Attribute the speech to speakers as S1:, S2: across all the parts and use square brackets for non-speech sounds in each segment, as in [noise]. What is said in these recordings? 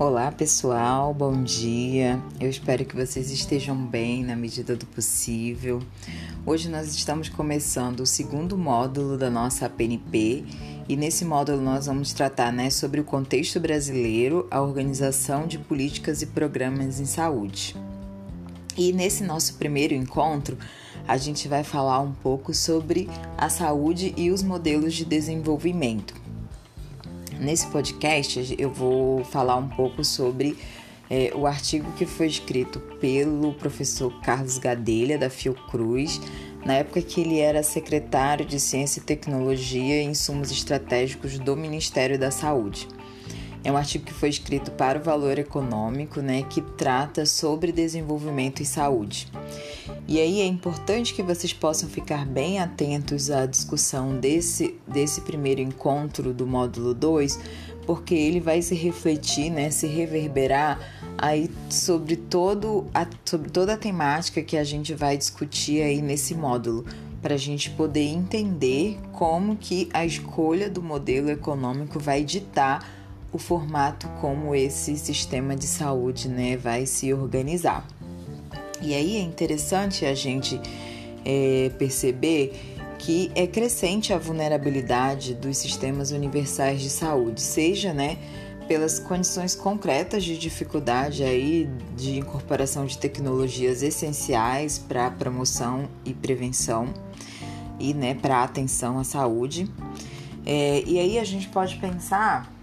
S1: Olá pessoal, bom dia. Eu espero que vocês estejam bem na medida do possível. Hoje nós estamos começando o segundo módulo da nossa APNP e nesse módulo nós vamos tratar né, sobre o contexto brasileiro, a organização de políticas e programas em saúde. E nesse nosso primeiro encontro, a gente vai falar um pouco sobre a saúde e os modelos de desenvolvimento. Nesse podcast, eu vou falar um pouco sobre é, o artigo que foi escrito pelo professor Carlos Gadelha, da Fiocruz, na época que ele era secretário de Ciência e Tecnologia e Insumos Estratégicos do Ministério da Saúde. É um artigo que foi escrito para o Valor Econômico, né, que trata sobre desenvolvimento e saúde. E aí é importante que vocês possam ficar bem atentos à discussão desse, desse primeiro encontro do módulo 2, porque ele vai se refletir, né, se reverberar aí sobre, todo a, sobre toda a temática que a gente vai discutir aí nesse módulo, para a gente poder entender como que a escolha do modelo econômico vai ditar o formato como esse sistema de saúde né, vai se organizar. E aí é interessante a gente é, perceber que é crescente a vulnerabilidade dos sistemas universais de saúde, seja né, pelas condições concretas de dificuldade aí de incorporação de tecnologias essenciais para a promoção e prevenção e né, para atenção à saúde. É, e aí a gente pode pensar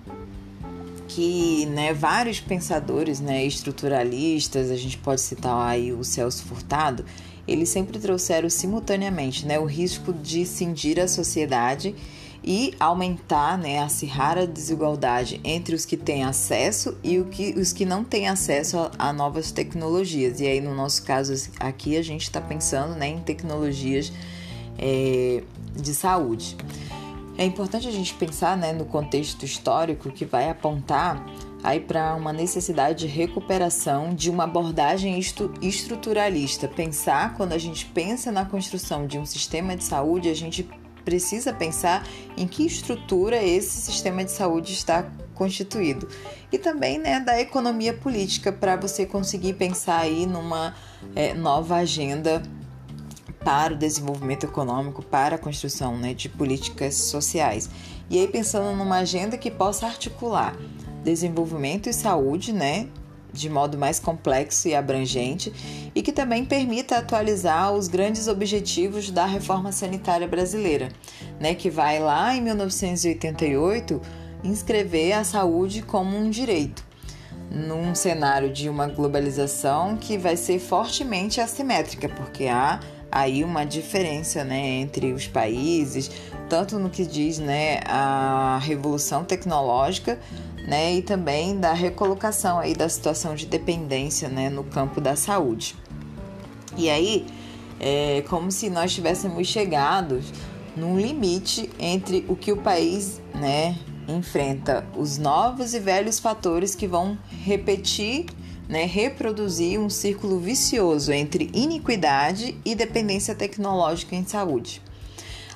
S1: que né, vários pensadores né, estruturalistas, a gente pode citar aí o Celso Furtado, eles sempre trouxeram simultaneamente né, o risco de cindir a sociedade e aumentar, né, acirrar a desigualdade entre os que têm acesso e os que não têm acesso a, a novas tecnologias. E aí, no nosso caso aqui, a gente está pensando né, em tecnologias é, de saúde. É importante a gente pensar né, no contexto histórico que vai apontar aí para uma necessidade de recuperação de uma abordagem estruturalista. Pensar, quando a gente pensa na construção de um sistema de saúde, a gente precisa pensar em que estrutura esse sistema de saúde está constituído. E também né, da economia política para você conseguir pensar aí numa é, nova agenda para o desenvolvimento econômico, para a construção né, de políticas sociais. E aí pensando numa agenda que possa articular desenvolvimento e saúde, né, de modo mais complexo e abrangente, e que também permita atualizar os grandes objetivos da reforma sanitária brasileira, né, que vai lá em 1988 inscrever a saúde como um direito num cenário de uma globalização que vai ser fortemente assimétrica, porque há aí uma diferença né, entre os países, tanto no que diz né, a revolução tecnológica né, e também da recolocação aí da situação de dependência né, no campo da saúde. E aí, é como se nós tivéssemos chegado num limite entre o que o país né, enfrenta, os novos e velhos fatores que vão repetir né, reproduzir um círculo vicioso entre iniquidade e dependência tecnológica em saúde.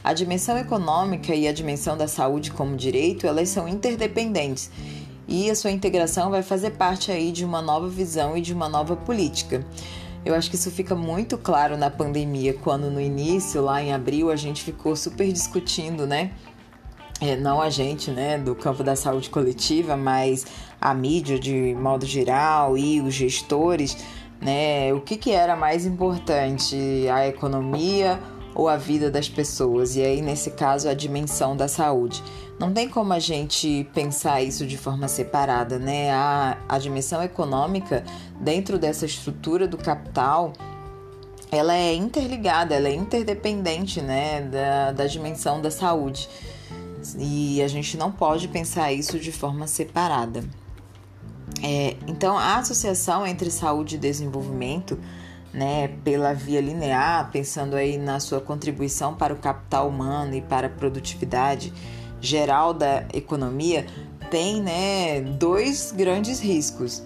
S1: A dimensão econômica e a dimensão da saúde como direito, elas são interdependentes e a sua integração vai fazer parte aí de uma nova visão e de uma nova política. Eu acho que isso fica muito claro na pandemia, quando no início, lá em abril, a gente ficou super discutindo, né? É, não a gente, né, do campo da saúde coletiva, mas a mídia de modo geral e os gestores, né, o que, que era mais importante, a economia ou a vida das pessoas? E aí, nesse caso, a dimensão da saúde. Não tem como a gente pensar isso de forma separada, né? A, a dimensão econômica, dentro dessa estrutura do capital, ela é interligada, ela é interdependente, né, da, da dimensão da saúde. E a gente não pode pensar isso de forma separada. É, então, a associação entre saúde e desenvolvimento, né, pela via linear, pensando aí na sua contribuição para o capital humano e para a produtividade geral da economia, tem né, dois grandes riscos.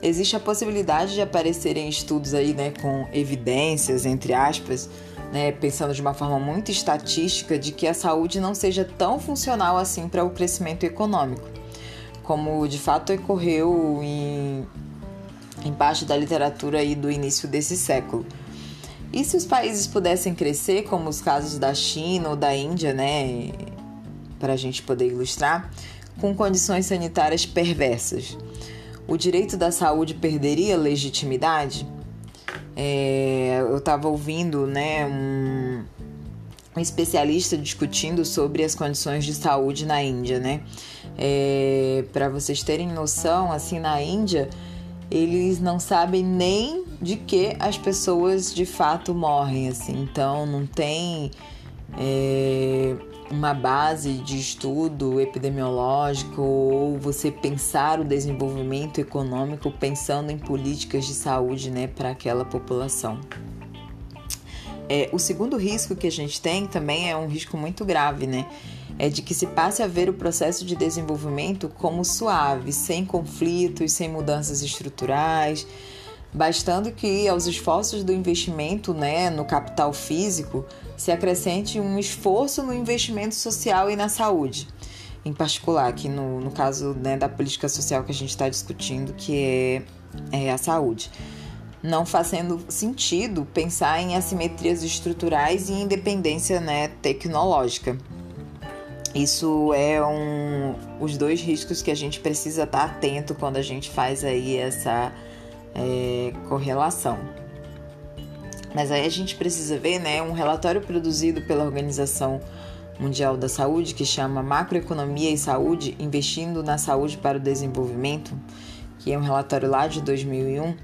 S1: Existe a possibilidade de aparecerem estudos aí, né, com evidências, entre aspas, né, pensando de uma forma muito estatística, de que a saúde não seja tão funcional assim para o crescimento econômico. Como de fato ocorreu em, em parte da literatura aí do início desse século. E se os países pudessem crescer, como os casos da China ou da Índia, né, para a gente poder ilustrar, com condições sanitárias perversas, o direito da saúde perderia legitimidade? É, eu estava ouvindo, né, um, um especialista discutindo sobre as condições de saúde na Índia, né? É, para vocês terem noção, assim, na Índia, eles não sabem nem de que as pessoas de fato morrem, assim. Então, não tem é, uma base de estudo epidemiológico ou você pensar o desenvolvimento econômico pensando em políticas de saúde, né, para aquela população. É, o segundo risco que a gente tem também é um risco muito grave, né? É de que se passe a ver o processo de desenvolvimento como suave, sem conflitos, sem mudanças estruturais, bastando que aos esforços do investimento né, no capital físico se acrescente um esforço no investimento social e na saúde. Em particular, aqui no, no caso né, da política social que a gente está discutindo, que é, é a saúde não fazendo sentido pensar em assimetrias estruturais e independência né, tecnológica. Isso é um, os dois riscos que a gente precisa estar atento quando a gente faz aí essa é, correlação. Mas aí a gente precisa ver, né, um relatório produzido pela Organização Mundial da Saúde que chama Macroeconomia e Saúde, investindo na saúde para o desenvolvimento, que é um relatório lá de 2001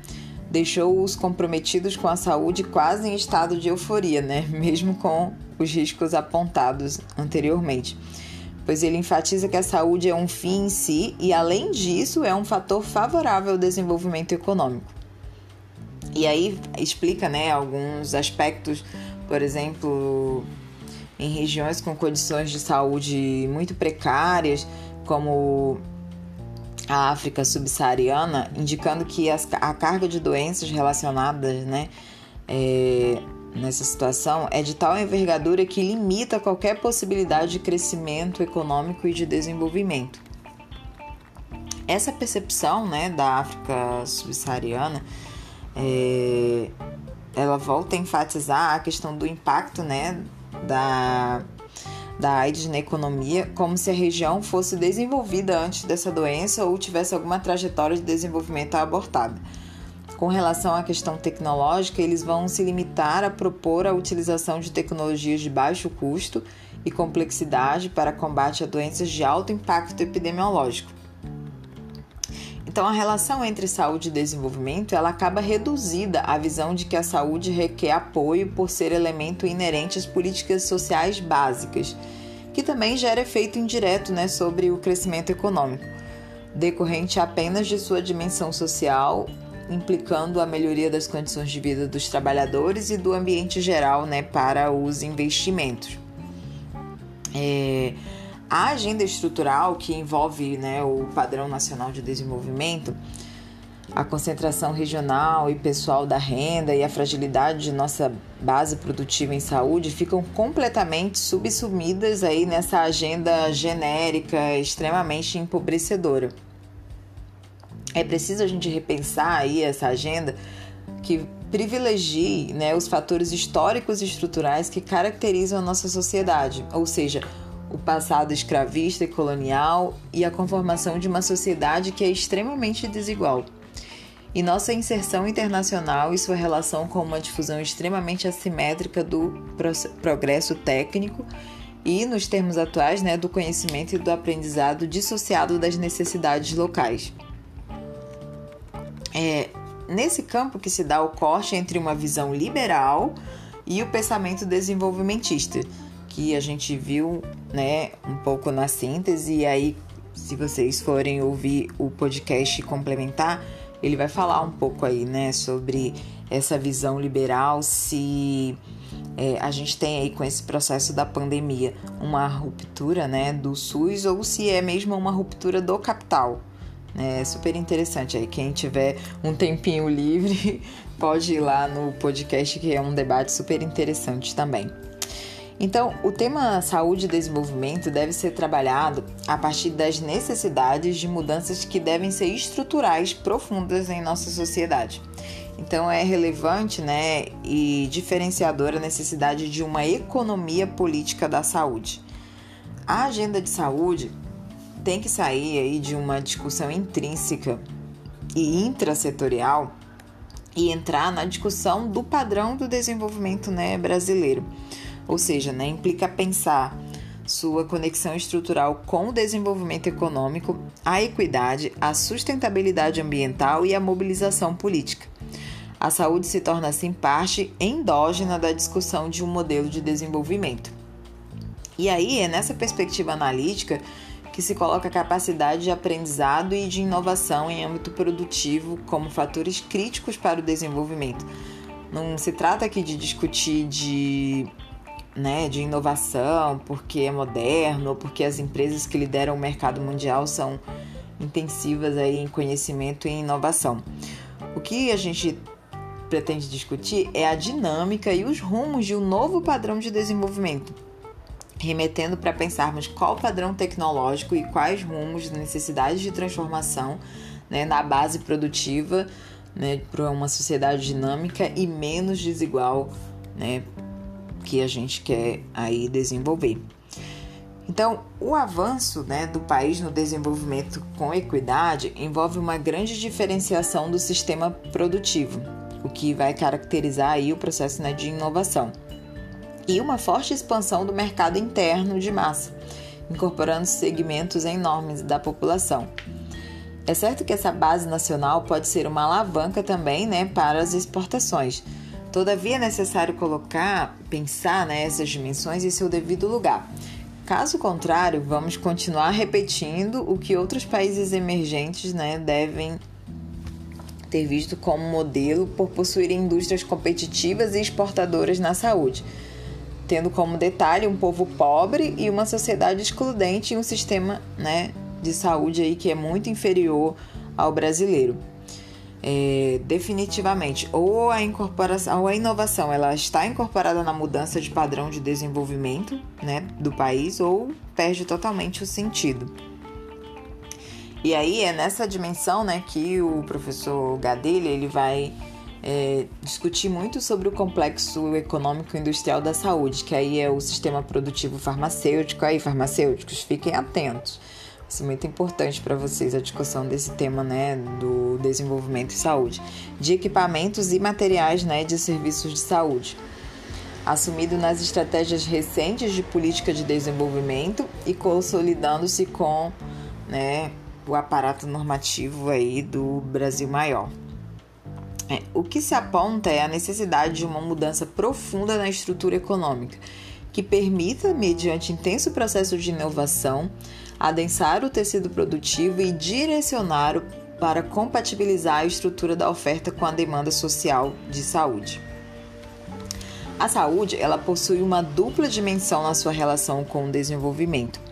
S1: deixou os comprometidos com a saúde quase em estado de euforia, né? [laughs] Mesmo com os riscos apontados anteriormente. Pois ele enfatiza que a saúde é um fim em si e, além disso, é um fator favorável ao desenvolvimento econômico. E aí explica né, alguns aspectos, por exemplo, em regiões com condições de saúde muito precárias, como a África subsaariana, indicando que as, a carga de doenças relacionadas né, é, nessa situação é de tal envergadura que limita qualquer possibilidade de crescimento econômico e de desenvolvimento. Essa percepção né, da África subsaariana é, ela volta a enfatizar a questão do impacto né, da da AIDS na economia, como se a região fosse desenvolvida antes dessa doença ou tivesse alguma trajetória de desenvolvimento abortada. Com relação à questão tecnológica, eles vão se limitar a propor a utilização de tecnologias de baixo custo e complexidade para combate a doenças de alto impacto epidemiológico. Então, a relação entre saúde e desenvolvimento ela acaba reduzida à visão de que a saúde requer apoio por ser elemento inerente às políticas sociais básicas, que também gera efeito indireto né, sobre o crescimento econômico, decorrente apenas de sua dimensão social, implicando a melhoria das condições de vida dos trabalhadores e do ambiente geral né, para os investimentos. É, a agenda estrutural, que envolve né, o Padrão Nacional de Desenvolvimento, a concentração regional e pessoal da renda e a fragilidade de nossa base produtiva em saúde ficam completamente subsumidas aí nessa agenda genérica extremamente empobrecedora. É preciso a gente repensar aí essa agenda que privilegie né, os fatores históricos e estruturais que caracterizam a nossa sociedade, ou seja, o passado escravista e colonial e a conformação de uma sociedade que é extremamente desigual. E nossa inserção internacional e sua relação com uma difusão extremamente assimétrica do progresso técnico e, nos termos atuais, né, do conhecimento e do aprendizado dissociado das necessidades locais. É nesse campo que se dá o corte entre uma visão liberal e o pensamento desenvolvimentista que a gente viu, né, um pouco na síntese, e aí, se vocês forem ouvir o podcast complementar, ele vai falar um pouco aí, né, sobre essa visão liberal, se é, a gente tem aí com esse processo da pandemia uma ruptura, né, do SUS, ou se é mesmo uma ruptura do capital. É super interessante aí. Quem tiver um tempinho livre, [laughs] pode ir lá no podcast, que é um debate super interessante também. Então, o tema saúde e desenvolvimento deve ser trabalhado a partir das necessidades de mudanças que devem ser estruturais profundas em nossa sociedade. Então, é relevante né, e diferenciadora a necessidade de uma economia política da saúde. A agenda de saúde tem que sair aí de uma discussão intrínseca e intrasetorial e entrar na discussão do padrão do desenvolvimento né, brasileiro. Ou seja, né, implica pensar sua conexão estrutural com o desenvolvimento econômico, a equidade, a sustentabilidade ambiental e a mobilização política. A saúde se torna assim parte endógena da discussão de um modelo de desenvolvimento. E aí é nessa perspectiva analítica que se coloca a capacidade de aprendizado e de inovação em âmbito produtivo como fatores críticos para o desenvolvimento. Não se trata aqui de discutir de, né, de inovação porque é moderno ou porque as empresas que lideram o mercado mundial são intensivas aí em conhecimento e inovação. O que a gente pretende discutir é a dinâmica e os rumos de um novo padrão de desenvolvimento remetendo para pensarmos qual padrão tecnológico e quais rumos, necessidades de transformação né, na base produtiva né, para uma sociedade dinâmica e menos desigual né, que a gente quer aí desenvolver. Então, o avanço né, do país no desenvolvimento com equidade envolve uma grande diferenciação do sistema produtivo, o que vai caracterizar aí o processo né, de inovação e uma forte expansão do mercado interno de massa, incorporando segmentos enormes da população. É certo que essa base nacional pode ser uma alavanca também né, para as exportações. Todavia, é necessário colocar, pensar né, dimensões em seu devido lugar. Caso contrário, vamos continuar repetindo o que outros países emergentes né, devem ter visto como modelo por possuírem indústrias competitivas e exportadoras na saúde tendo como detalhe um povo pobre e uma sociedade excludente e um sistema né, de saúde aí que é muito inferior ao brasileiro. É, definitivamente, ou a incorporação, ou a inovação, ela está incorporada na mudança de padrão de desenvolvimento né, do país, ou perde totalmente o sentido. E aí é nessa dimensão né, que o professor Gadelha ele vai é, discutir muito sobre o complexo econômico industrial da saúde, que aí é o sistema produtivo farmacêutico. Aí, farmacêuticos, fiquem atentos. Isso é muito importante para vocês a discussão desse tema, né, do desenvolvimento e saúde, de equipamentos e materiais, né, de serviços de saúde. Assumido nas estratégias recentes de política de desenvolvimento e consolidando-se com, né, o aparato normativo aí do Brasil maior. É, o que se aponta é a necessidade de uma mudança profunda na estrutura econômica, que permita, mediante intenso processo de inovação, adensar o tecido produtivo e direcionar para compatibilizar a estrutura da oferta com a demanda social de saúde. A saúde, ela possui uma dupla dimensão na sua relação com o desenvolvimento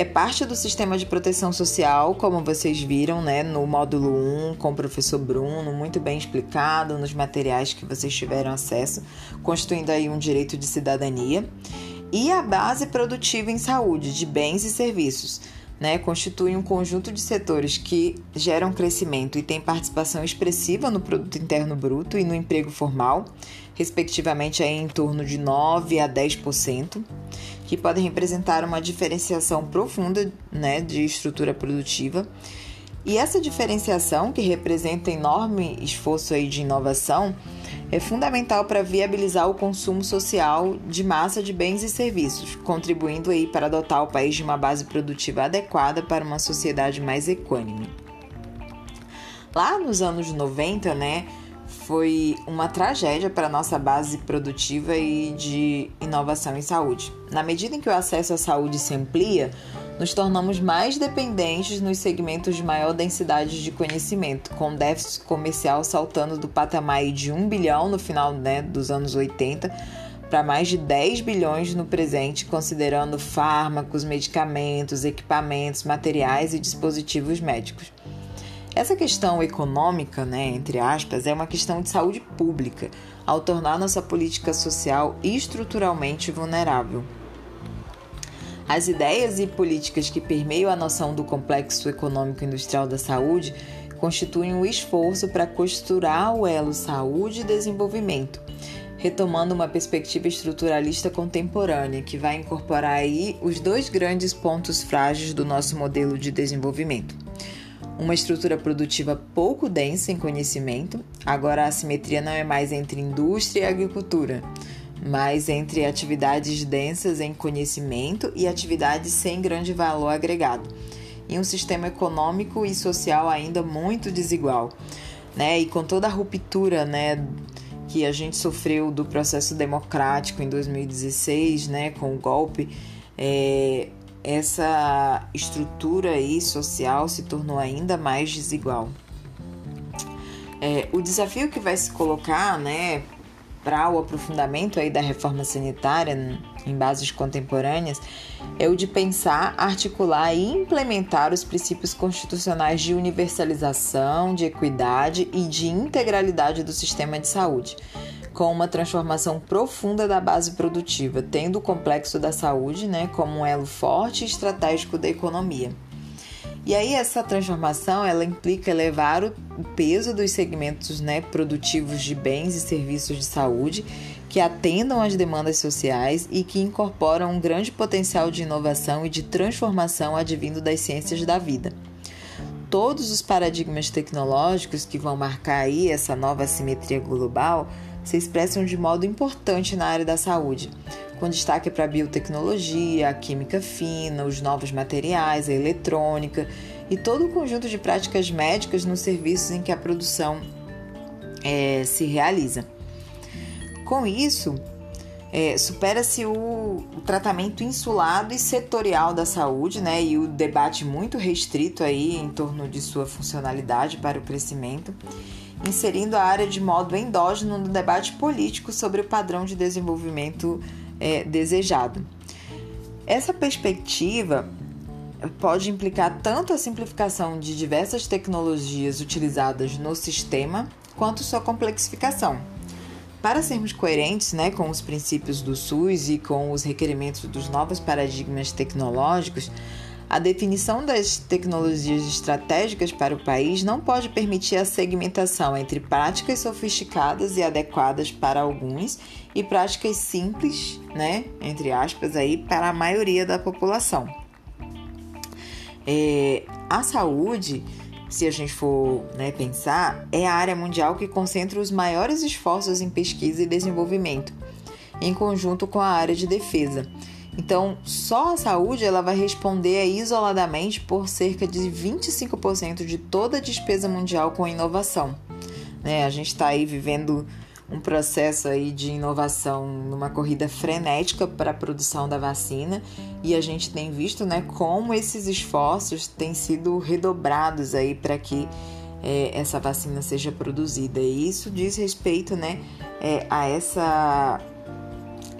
S1: é parte do sistema de proteção social, como vocês viram, né, no módulo 1 com o professor Bruno, muito bem explicado nos materiais que vocês tiveram acesso, constituindo aí um direito de cidadania. E a base produtiva em saúde, de bens e serviços, né, constitui um conjunto de setores que geram crescimento e têm participação expressiva no produto interno bruto e no emprego formal, respectivamente aí em torno de 9 a 10% que podem representar uma diferenciação profunda né, de estrutura produtiva. E essa diferenciação, que representa enorme esforço aí de inovação, é fundamental para viabilizar o consumo social de massa de bens e serviços, contribuindo aí para adotar o país de uma base produtiva adequada para uma sociedade mais equânime. Lá nos anos 90, né, foi uma tragédia para nossa base produtiva e de inovação em saúde. Na medida em que o acesso à saúde se amplia, nos tornamos mais dependentes nos segmentos de maior densidade de conhecimento, com déficit comercial saltando do patamar de 1 bilhão no final né, dos anos 80 para mais de 10 bilhões no presente, considerando fármacos, medicamentos, equipamentos, materiais e dispositivos médicos. Essa questão econômica, né, entre aspas, é uma questão de saúde pública, ao tornar nossa política social estruturalmente vulnerável. As ideias e políticas que permeiam a noção do complexo econômico industrial da saúde constituem um esforço para costurar o elo saúde e desenvolvimento, retomando uma perspectiva estruturalista contemporânea que vai incorporar aí os dois grandes pontos frágeis do nosso modelo de desenvolvimento. Uma estrutura produtiva pouco densa em conhecimento, agora a assimetria não é mais entre indústria e agricultura, mas entre atividades densas em conhecimento e atividades sem grande valor agregado, em um sistema econômico e social ainda muito desigual, né? E com toda a ruptura, né, que a gente sofreu do processo democrático em 2016, né, com o golpe, é, essa estrutura aí social se tornou ainda mais desigual. É, o desafio que vai se colocar, né, para o aprofundamento aí da reforma sanitária em bases contemporâneas é o de pensar, articular e implementar os princípios constitucionais de universalização, de equidade e de integralidade do sistema de saúde, com uma transformação profunda da base produtiva, tendo o complexo da saúde né, como um elo forte e estratégico da economia. E aí essa transformação ela implica elevar o peso dos segmentos né, produtivos de bens e serviços de saúde que atendam às demandas sociais e que incorporam um grande potencial de inovação e de transformação advindo das ciências da vida. Todos os paradigmas tecnológicos que vão marcar aí essa nova simetria global se expressam de modo importante na área da saúde, com destaque para a biotecnologia, a química fina, os novos materiais, a eletrônica e todo o conjunto de práticas médicas nos serviços em que a produção é, se realiza. Com isso, é, supera-se o, o, tratamento insulado e setorial da saúde, né, e o debate muito restrito aí em torno de sua funcionalidade para o crescimento, inserindo a área de modo endógeno no debate político sobre o padrão de desenvolvimento é, desejado. Essa perspectiva pode implicar tanto a simplificação de diversas tecnologias utilizadas no sistema, quanto sua complexificação. Para sermos coerentes né, com os princípios do SUS e com os requerimentos dos novos paradigmas tecnológicos, a definição das tecnologias estratégicas para o país não pode permitir a segmentação entre práticas sofisticadas e adequadas para alguns e práticas simples, né, entre aspas, aí, para a maioria da população. É, a saúde, se a gente for né, pensar, é a área mundial que concentra os maiores esforços em pesquisa e desenvolvimento, em conjunto com a área de defesa. Então, só a saúde ela vai responder isoladamente por cerca de 25% de toda a despesa mundial com inovação. Né? A gente está aí vivendo um processo aí de inovação numa corrida frenética para a produção da vacina e a gente tem visto né, como esses esforços têm sido redobrados aí para que é, essa vacina seja produzida. E isso diz respeito né, é, a essa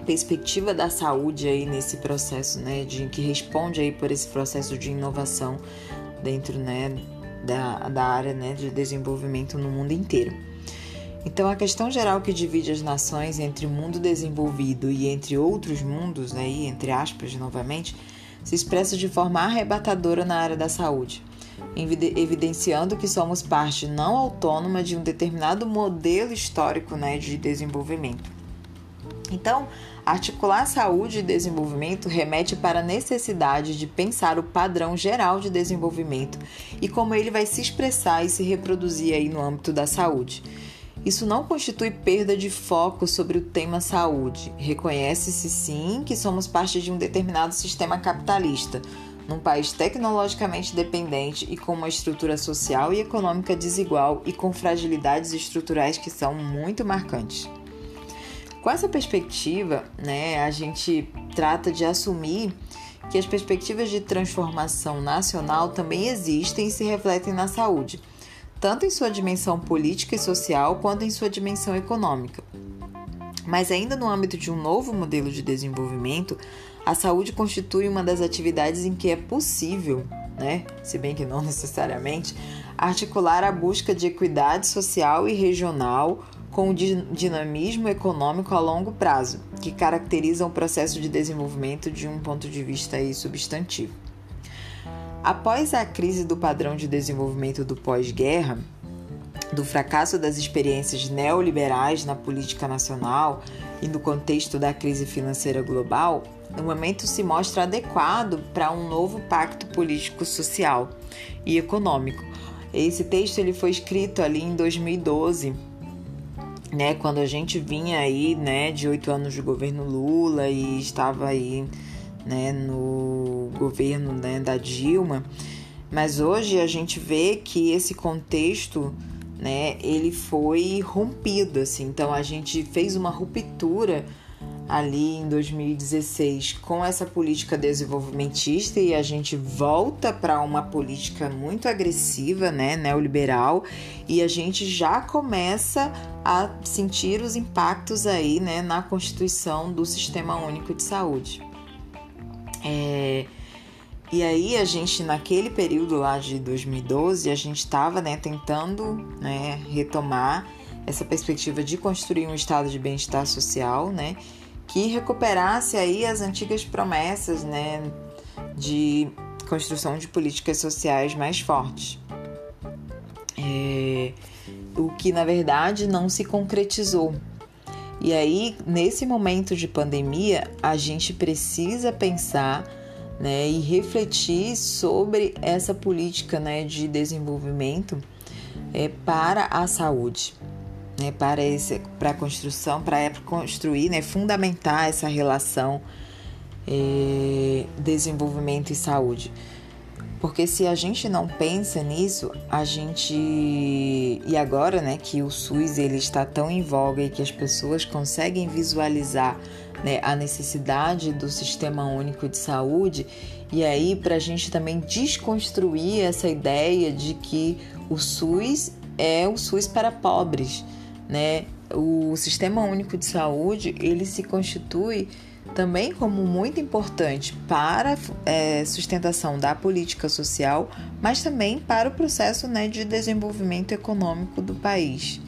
S1: perspectiva da saúde aí nesse processo, né, de que responde aí por esse processo de inovação dentro, né, da, da área, né, de desenvolvimento no mundo inteiro. Então, a questão geral que divide as nações entre o mundo desenvolvido e entre outros mundos, né, e entre aspas, novamente, se expressa de forma arrebatadora na área da saúde, evidenciando que somos parte não autônoma de um determinado modelo histórico né, de desenvolvimento. Então, articular saúde e desenvolvimento remete para a necessidade de pensar o padrão geral de desenvolvimento e como ele vai se expressar e se reproduzir aí no âmbito da saúde. Isso não constitui perda de foco sobre o tema saúde. Reconhece-se sim que somos parte de um determinado sistema capitalista, num país tecnologicamente dependente e com uma estrutura social e econômica desigual e com fragilidades estruturais que são muito marcantes. Com essa perspectiva, né, a gente trata de assumir que as perspectivas de transformação nacional também existem e se refletem na saúde, tanto em sua dimensão política e social quanto em sua dimensão econômica. Mas ainda no âmbito de um novo modelo de desenvolvimento, a saúde constitui uma das atividades em que é possível, né, se bem que não [laughs] necessariamente, articular a busca de equidade social e regional com o dinamismo econômico a longo prazo, que caracteriza o processo de desenvolvimento de um ponto de vista substantivo. Após a crise do padrão de desenvolvimento do pós-guerra, do fracasso das experiências neoliberais na política nacional e no contexto da crise financeira global, o momento se mostra adequado para um novo pacto político, social e econômico. Esse texto ele foi escrito ali em 2012 né, quando a gente vinha aí, né, de oito anos de governo Lula e estava aí, né, no governo, né, da Dilma, mas hoje a gente vê que esse contexto, né, ele foi rompido, assim, então a gente fez uma ruptura ali em 2016 com essa política desenvolvimentista e a gente volta para uma política muito agressiva, né, neoliberal, e a gente já começa a sentir os impactos aí, né, na constituição do Sistema Único de Saúde. É, e aí a gente naquele período lá de 2012 a gente estava né, tentando né, retomar essa perspectiva de construir um estado de bem-estar social, né? que recuperasse aí as antigas promessas, né, de construção de políticas sociais mais fortes. É, o que na verdade não se concretizou. E aí, nesse momento de pandemia, a gente precisa pensar né, e refletir sobre essa política né, de desenvolvimento é, para a saúde né, para, esse, para a construção, para construir, né, fundamentar essa relação é, desenvolvimento e saúde. Porque se a gente não pensa nisso, a gente e agora, né, que o SUS ele está tão em voga e que as pessoas conseguem visualizar né, a necessidade do sistema único de saúde, e aí para a gente também desconstruir essa ideia de que o SUS é o SUS para pobres né? O Sistema Único de Saúde ele se constitui também como muito importante para é, sustentação da política social, mas também para o processo né, de desenvolvimento econômico do país.